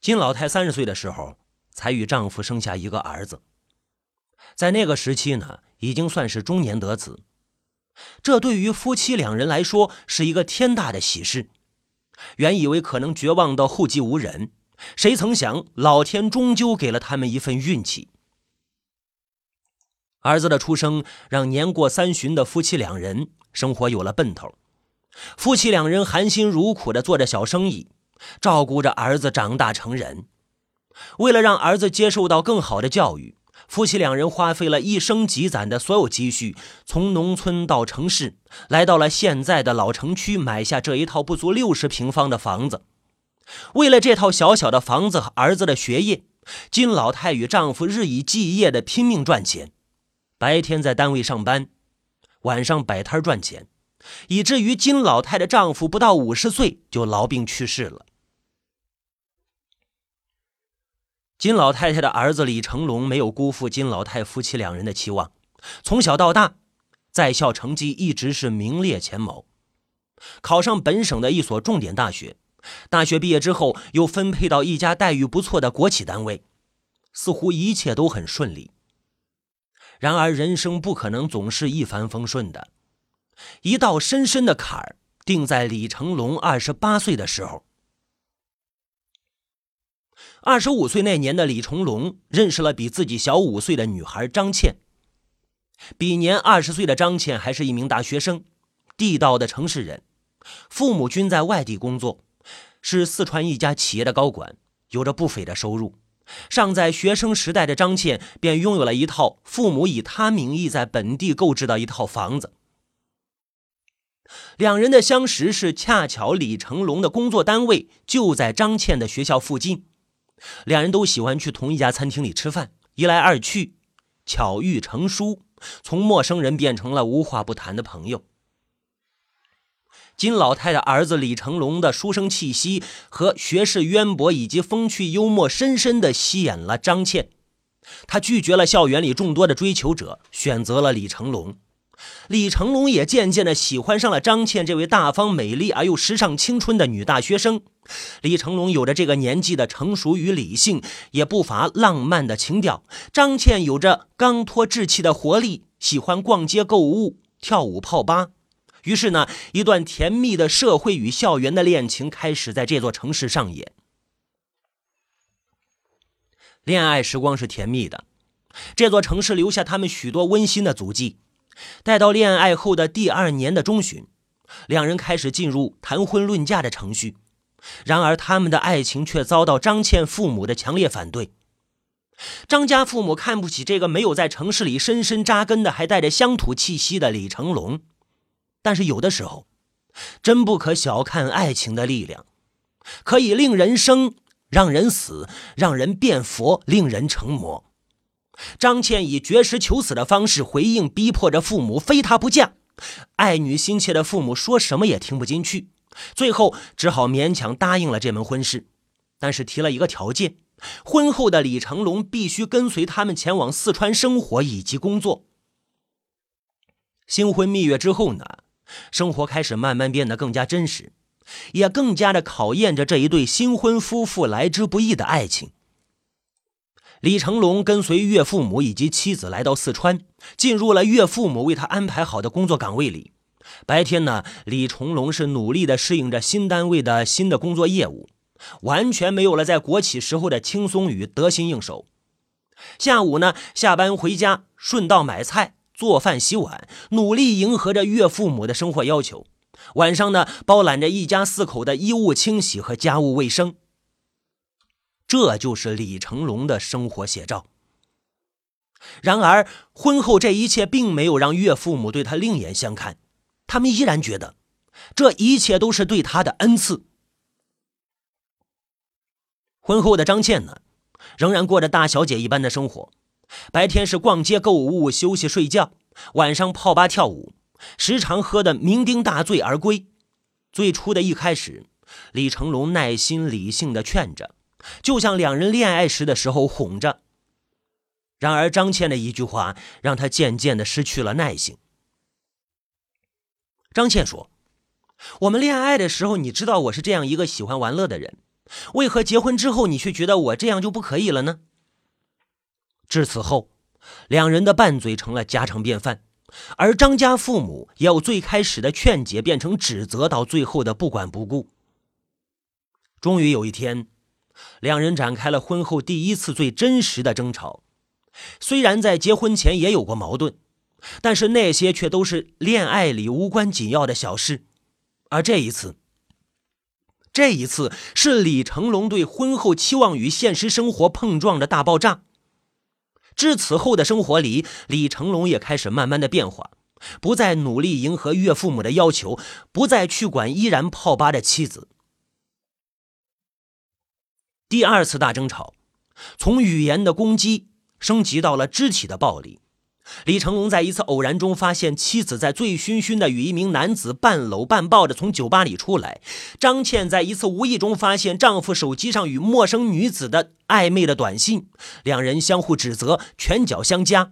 金老太三十岁的时候，才与丈夫生下一个儿子。在那个时期呢，已经算是中年得子。这对于夫妻两人来说是一个天大的喜事。原以为可能绝望到后继无人，谁曾想老天终究给了他们一份运气。儿子的出生让年过三旬的夫妻两人生活有了奔头。夫妻两人含辛茹苦地做着小生意，照顾着儿子长大成人。为了让儿子接受到更好的教育，夫妻两人花费了一生积攒的所有积蓄，从农村到城市，来到了现在的老城区，买下这一套不足六十平方的房子。为了这套小小的房子和儿子的学业，金老太与丈夫日以继夜地拼命赚钱。白天在单位上班，晚上摆摊赚钱，以至于金老太的丈夫不到五十岁就痨病去世了。金老太太的儿子李成龙没有辜负金老太夫妻两人的期望，从小到大，在校成绩一直是名列前茅，考上本省的一所重点大学。大学毕业之后，又分配到一家待遇不错的国企单位，似乎一切都很顺利。然而，人生不可能总是一帆风顺的。一道深深的坎儿定在李成龙二十八岁的时候。二十五岁那年的李成龙认识了比自己小五岁的女孩张倩。比年二十岁的张倩还是一名大学生，地道的城市人，父母均在外地工作，是四川一家企业的高管，有着不菲的收入。尚在学生时代的张倩便拥有了一套父母以她名义在本地购置的一套房子。两人的相识是恰巧李成龙的工作单位就在张倩的学校附近，两人都喜欢去同一家餐厅里吃饭，一来二去，巧遇成书，从陌生人变成了无话不谈的朋友。金老太的儿子李成龙的书生气息和学识渊博以及风趣幽默，深深的吸引了张倩。他拒绝了校园里众多的追求者，选择了李成龙。李成龙也渐渐的喜欢上了张倩这位大方、美丽而又时尚、青春的女大学生。李成龙有着这个年纪的成熟与理性，也不乏浪漫的情调。张倩有着刚脱稚气的活力，喜欢逛街购物、跳舞、泡吧。于是呢，一段甜蜜的社会与校园的恋情开始在这座城市上演。恋爱时光是甜蜜的，这座城市留下他们许多温馨的足迹。待到恋爱后的第二年的中旬，两人开始进入谈婚论嫁的程序。然而，他们的爱情却遭到张倩父母的强烈反对。张家父母看不起这个没有在城市里深深扎根的、还带着乡土气息的李成龙。但是有的时候，真不可小看爱情的力量，可以令人生，让人死，让人变佛，令人成魔。张倩以绝食求死的方式回应，逼迫着父母非她不嫁。爱女心切的父母说什么也听不进去，最后只好勉强答应了这门婚事，但是提了一个条件：婚后的李成龙必须跟随他们前往四川生活以及工作。新婚蜜月之后呢？生活开始慢慢变得更加真实，也更加的考验着这一对新婚夫妇来之不易的爱情。李成龙跟随岳父母以及妻子来到四川，进入了岳父母为他安排好的工作岗位里。白天呢，李成龙是努力的适应着新单位的新的工作业务，完全没有了在国企时候的轻松与得心应手。下午呢，下班回家顺道买菜。做饭、洗碗，努力迎合着岳父母的生活要求。晚上呢，包揽着一家四口的衣物清洗和家务卫生。这就是李成龙的生活写照。然而，婚后这一切并没有让岳父母对他另眼相看，他们依然觉得这一切都是对他的恩赐。婚后的张倩呢，仍然过着大小姐一般的生活。白天是逛街购物、休息睡觉，晚上泡吧跳舞，时常喝得酩酊大醉而归。最初的一开始，李成龙耐心理性的劝着，就像两人恋爱时的时候哄着。然而张倩的一句话让他渐渐的失去了耐性。张倩说：“我们恋爱的时候，你知道我是这样一个喜欢玩乐的人，为何结婚之后你却觉得我这样就不可以了呢？至此后，两人的拌嘴成了家常便饭，而张家父母也由最开始的劝解变成指责，到最后的不管不顾。终于有一天，两人展开了婚后第一次最真实的争吵。虽然在结婚前也有过矛盾，但是那些却都是恋爱里无关紧要的小事，而这一次。这一次是李成龙对婚后期望与现实生活碰撞的大爆炸。至此后的生活里，李成龙也开始慢慢的变化，不再努力迎合岳父母的要求，不再去管依然泡吧的妻子。第二次大争吵，从语言的攻击升级到了肢体的暴力。李成龙在一次偶然中发现妻子在醉醺醺的与一名男子半搂半抱着从酒吧里出来。张倩在一次无意中发现丈夫手机上与陌生女子的暧昧的短信，两人相互指责，拳脚相加，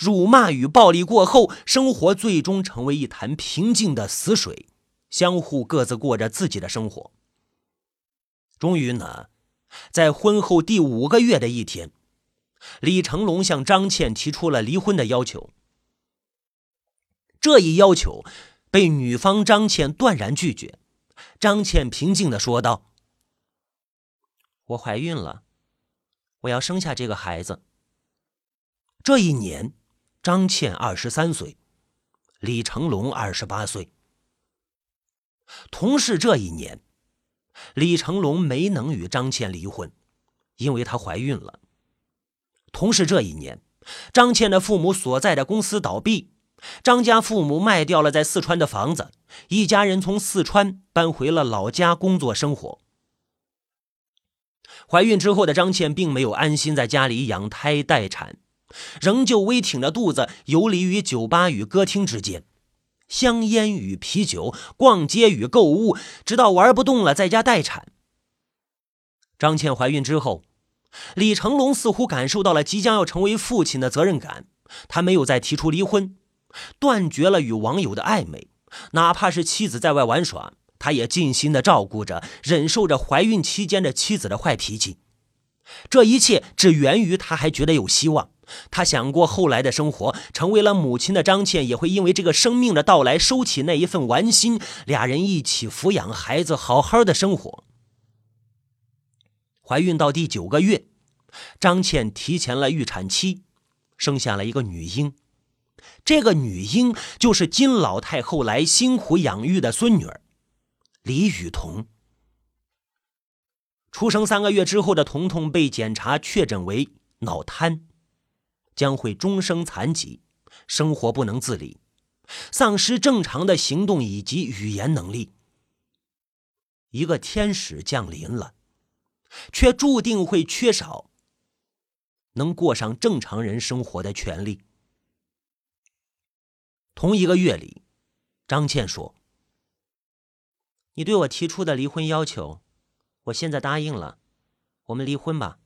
辱骂与暴力过后，生活最终成为一潭平静的死水，相互各自过着自己的生活。终于呢，在婚后第五个月的一天。李成龙向张倩提出了离婚的要求，这一要求被女方张倩断然拒绝。张倩平静的说道：“我怀孕了，我要生下这个孩子。”这一年，张倩二十三岁，李成龙二十八岁。同是这一年，李成龙没能与张倩离婚，因为她怀孕了。同是这一年，张倩的父母所在的公司倒闭，张家父母卖掉了在四川的房子，一家人从四川搬回了老家工作生活。怀孕之后的张倩并没有安心在家里养胎待产，仍旧微挺着肚子游离于酒吧与歌厅之间，香烟与啤酒，逛街与购物，直到玩不动了，在家待产。张倩怀孕之后。李成龙似乎感受到了即将要成为父亲的责任感，他没有再提出离婚，断绝了与网友的暧昧，哪怕是妻子在外玩耍，他也尽心的照顾着，忍受着怀孕期间的妻子的坏脾气。这一切只源于他还觉得有希望，他想过后来的生活。成为了母亲的张倩也会因为这个生命的到来收起那一份玩心，俩人一起抚养孩子，好好的生活。怀孕到第九个月，张倩提前了预产期，生下了一个女婴。这个女婴就是金老太后来辛苦养育的孙女儿李雨桐。出生三个月之后的彤彤被检查确诊为脑瘫，将会终生残疾，生活不能自理，丧失正常的行动以及语言能力。一个天使降临了。却注定会缺少能过上正常人生活的权利。同一个月里，张倩说：“你对我提出的离婚要求，我现在答应了，我们离婚吧。”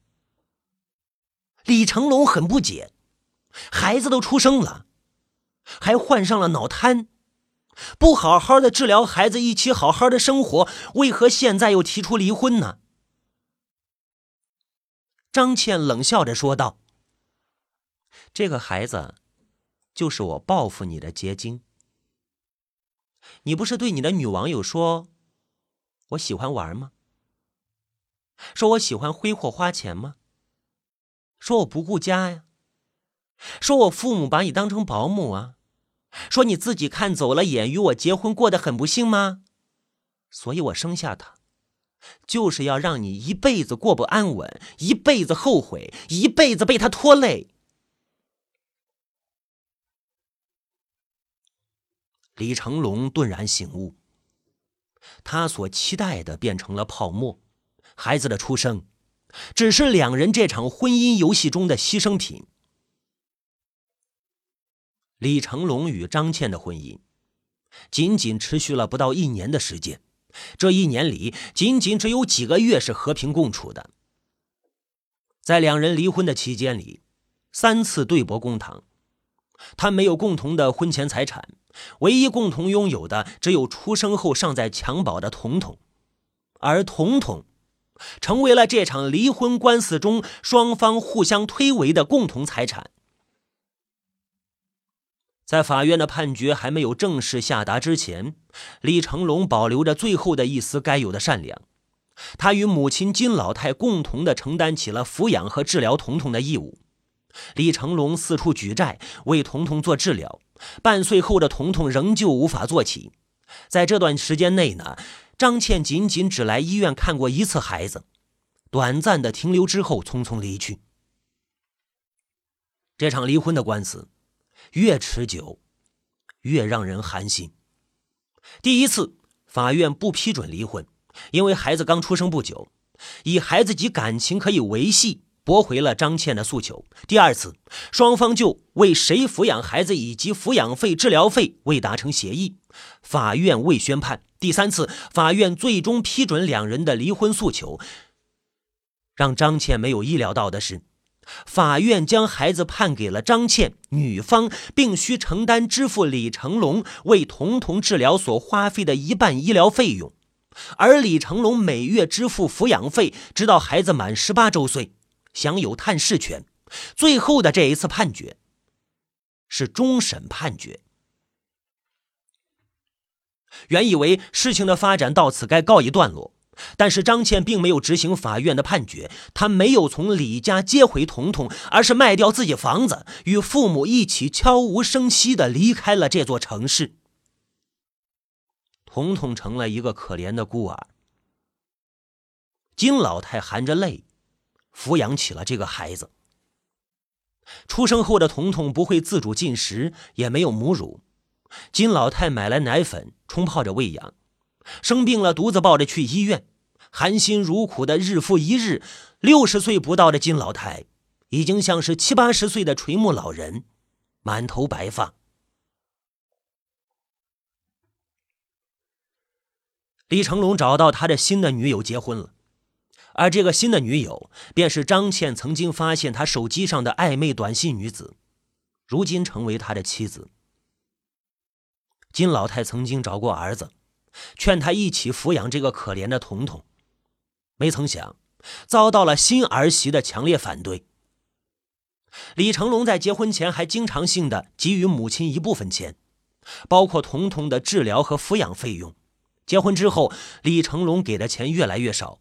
李成龙很不解，孩子都出生了，还患上了脑瘫，不好好的治疗孩子，一起好好的生活，为何现在又提出离婚呢？张倩冷笑着说道：“这个孩子，就是我报复你的结晶。你不是对你的女网友说，我喜欢玩吗？说我喜欢挥霍花钱吗？说我不顾家呀？说我父母把你当成保姆啊？说你自己看走了眼，与我结婚过得很不幸吗？所以我生下他。”就是要让你一辈子过不安稳，一辈子后悔，一辈子被他拖累。李成龙顿然醒悟，他所期待的变成了泡沫，孩子的出生只是两人这场婚姻游戏中的牺牲品。李成龙与张倩的婚姻仅仅持续了不到一年的时间。这一年里，仅仅只有几个月是和平共处的。在两人离婚的期间里，三次对簿公堂，他没有共同的婚前财产，唯一共同拥有的只有出生后尚在襁褓的彤彤，而彤彤成为了这场离婚官司中双方互相推诿的共同财产。在法院的判决还没有正式下达之前，李成龙保留着最后的一丝该有的善良。他与母亲金老太共同的承担起了抚养和治疗彤彤的义务。李成龙四处举债为彤彤做治疗，半岁后的彤彤仍旧无法坐起。在这段时间内呢，张倩仅仅只来医院看过一次孩子，短暂的停留之后匆匆离去。这场离婚的官司越持久，越让人寒心。第一次，法院不批准离婚。因为孩子刚出生不久，以孩子及感情可以维系，驳回了张倩的诉求。第二次，双方就为谁抚养孩子以及抚养费、治疗费未达成协议，法院未宣判。第三次，法院最终批准两人的离婚诉求。让张倩没有意料到的是，法院将孩子判给了张倩，女方并需承担支付李成龙为童童治疗所花费的一半医疗费用。而李成龙每月支付抚养费，直到孩子满十八周岁，享有探视权。最后的这一次判决是终审判决。原以为事情的发展到此该告一段落，但是张倩并没有执行法院的判决，她没有从李家接回彤彤，而是卖掉自己房子，与父母一起悄无声息的离开了这座城市。彤彤成了一个可怜的孤儿。金老太含着泪抚养起了这个孩子。出生后的彤彤不会自主进食，也没有母乳，金老太买来奶粉冲泡着喂养。生病了，独自抱着去医院，含辛茹苦的日复一日。六十岁不到的金老太，已经像是七八十岁的垂暮老人，满头白发。李成龙找到他的新的女友结婚了，而这个新的女友便是张倩曾经发现他手机上的暧昧短信女子，如今成为他的妻子。金老太曾经找过儿子，劝他一起抚养这个可怜的彤彤，没曾想遭到了新儿媳的强烈反对。李成龙在结婚前还经常性的给予母亲一部分钱，包括彤彤的治疗和抚养费用。结婚之后，李成龙给的钱越来越少，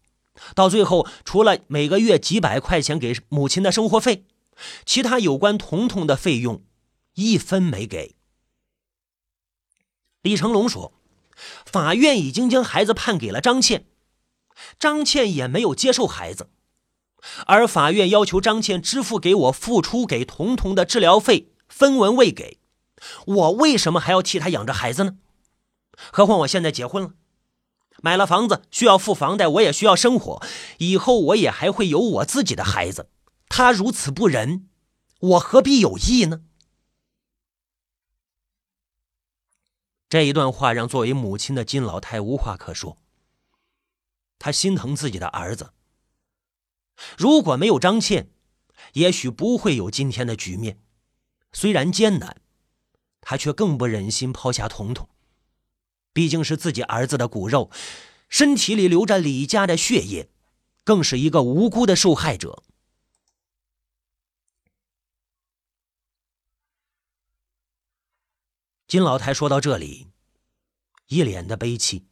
到最后，除了每个月几百块钱给母亲的生活费，其他有关彤彤的费用一分没给。李成龙说：“法院已经将孩子判给了张倩，张倩也没有接受孩子，而法院要求张倩支付给我付出给彤彤的治疗费，分文未给，我为什么还要替他养着孩子呢？何况我现在结婚了。”买了房子需要付房贷，我也需要生活。以后我也还会有我自己的孩子。他如此不仁，我何必有意呢？这一段话让作为母亲的金老太无话可说。他心疼自己的儿子。如果没有张倩，也许不会有今天的局面。虽然艰难，他却更不忍心抛下彤彤。毕竟是自己儿子的骨肉，身体里流着李家的血液，更是一个无辜的受害者。金老太说到这里，一脸的悲戚，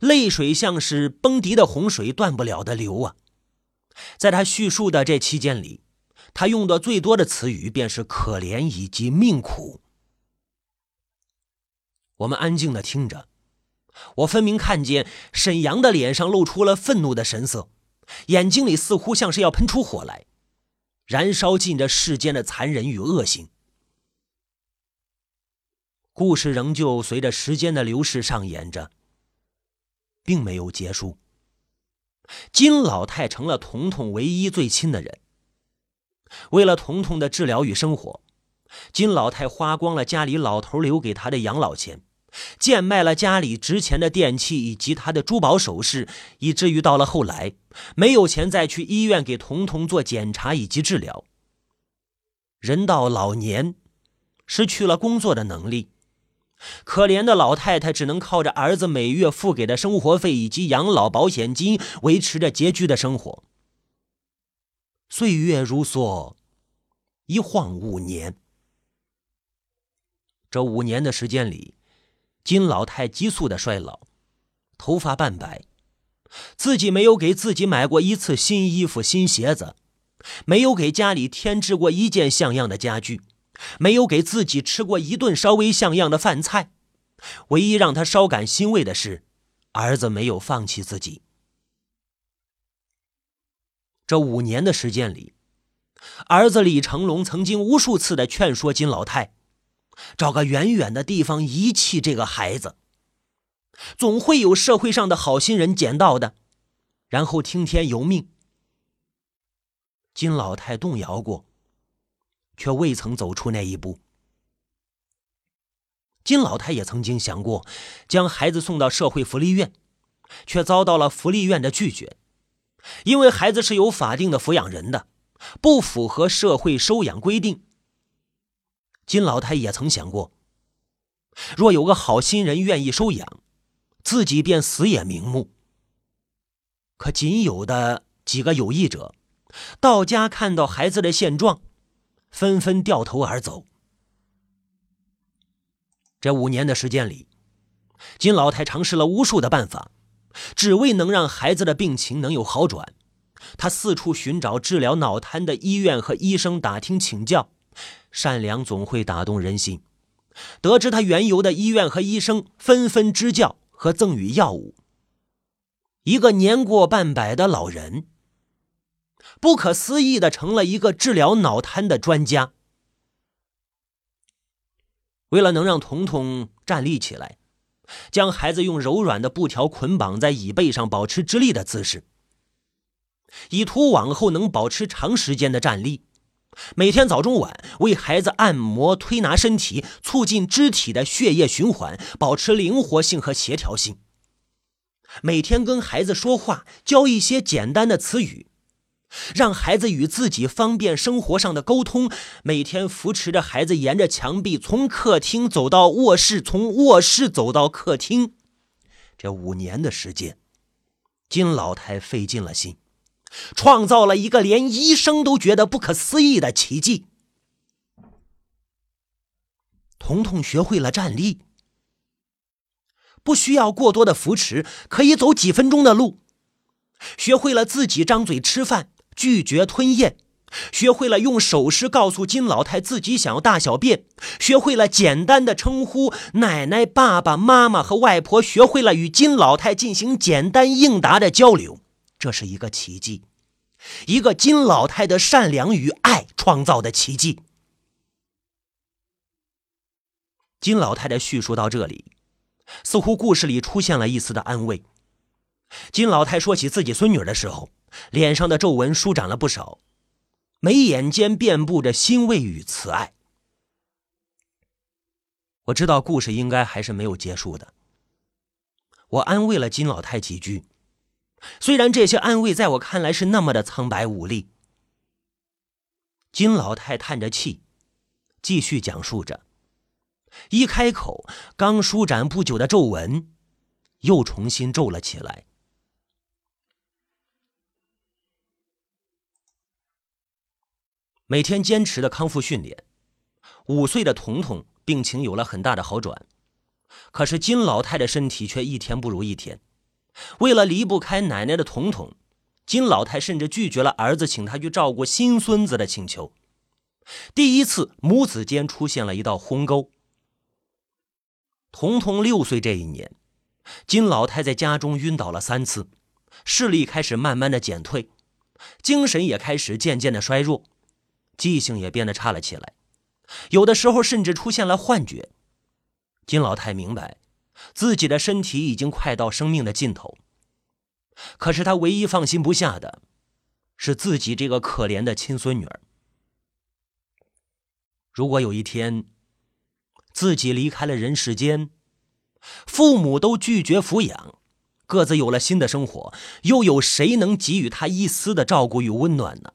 泪水像是崩堤的洪水，断不了的流啊！在他叙述的这期间里，他用的最多的词语便是可怜以及命苦。我们安静的听着，我分明看见沈阳的脸上露出了愤怒的神色，眼睛里似乎像是要喷出火来，燃烧尽这世间的残忍与恶行。故事仍旧随着时间的流逝上演着，并没有结束。金老太成了彤彤唯一最亲的人，为了彤彤的治疗与生活。金老太花光了家里老头留给她的养老钱，贱卖了家里值钱的电器以及她的珠宝首饰，以至于到了后来没有钱再去医院给彤彤做检查以及治疗。人到老年，失去了工作的能力，可怜的老太太只能靠着儿子每月付给的生活费以及养老保险金维持着拮据的生活。岁月如梭，一晃五年。这五年的时间里，金老太急速的衰老，头发半白，自己没有给自己买过一次新衣服、新鞋子，没有给家里添置过一件像样的家具。没有给自己吃过一顿稍微像样的饭菜，唯一让他稍感欣慰的是，儿子没有放弃自己。这五年的时间里，儿子李成龙曾经无数次的劝说金老太，找个远远的地方遗弃这个孩子，总会有社会上的好心人捡到的，然后听天由命。金老太动摇过。却未曾走出那一步。金老太也曾经想过将孩子送到社会福利院，却遭到了福利院的拒绝，因为孩子是有法定的抚养人的，不符合社会收养规定。金老太也曾想过，若有个好心人愿意收养，自己便死也瞑目。可仅有的几个有意者，到家看到孩子的现状。纷纷掉头而走。这五年的时间里，金老太尝试了无数的办法，只为能让孩子的病情能有好转。他四处寻找治疗脑瘫的医院和医生打听请教。善良总会打动人心。得知他缘由的医院和医生纷纷支教和赠予药物。一个年过半百的老人。不可思议的成了一个治疗脑瘫的专家。为了能让彤彤站立起来，将孩子用柔软的布条捆绑在椅背上，保持直立的姿势，以图往后能保持长时间的站立。每天早中晚为孩子按摩推拿身体，促进肢体的血液循环，保持灵活性和协调性。每天跟孩子说话，教一些简单的词语。让孩子与自己方便生活上的沟通，每天扶持着孩子沿着墙壁从客厅走到卧室，从卧室走到客厅。这五年的时间，金老太费尽了心，创造了一个连医生都觉得不可思议的奇迹。彤彤学会了站立，不需要过多的扶持，可以走几分钟的路，学会了自己张嘴吃饭。拒绝吞咽，学会了用手势告诉金老太自己想要大小便，学会了简单的称呼奶奶、爸爸妈妈和外婆，学会了与金老太进行简单应答的交流。这是一个奇迹，一个金老太的善良与爱创造的奇迹。金老太太叙述到这里，似乎故事里出现了一丝的安慰。金老太说起自己孙女的时候。脸上的皱纹舒展了不少，眉眼间遍布着欣慰与慈爱。我知道故事应该还是没有结束的。我安慰了金老太几句，虽然这些安慰在我看来是那么的苍白无力。金老太叹着气，继续讲述着，一开口，刚舒展不久的皱纹又重新皱了起来。每天坚持的康复训练，五岁的彤彤病情有了很大的好转，可是金老太的身体却一天不如一天。为了离不开奶奶的彤彤，金老太甚至拒绝了儿子请她去照顾新孙子的请求。第一次，母子间出现了一道鸿沟。彤彤六岁这一年，金老太在家中晕倒了三次，视力开始慢慢的减退，精神也开始渐渐的衰弱。记性也变得差了起来，有的时候甚至出现了幻觉。金老太明白，自己的身体已经快到生命的尽头。可是她唯一放心不下的，是自己这个可怜的亲孙女儿。如果有一天，自己离开了人世间，父母都拒绝抚养，各自有了新的生活，又有谁能给予她一丝的照顾与温暖呢？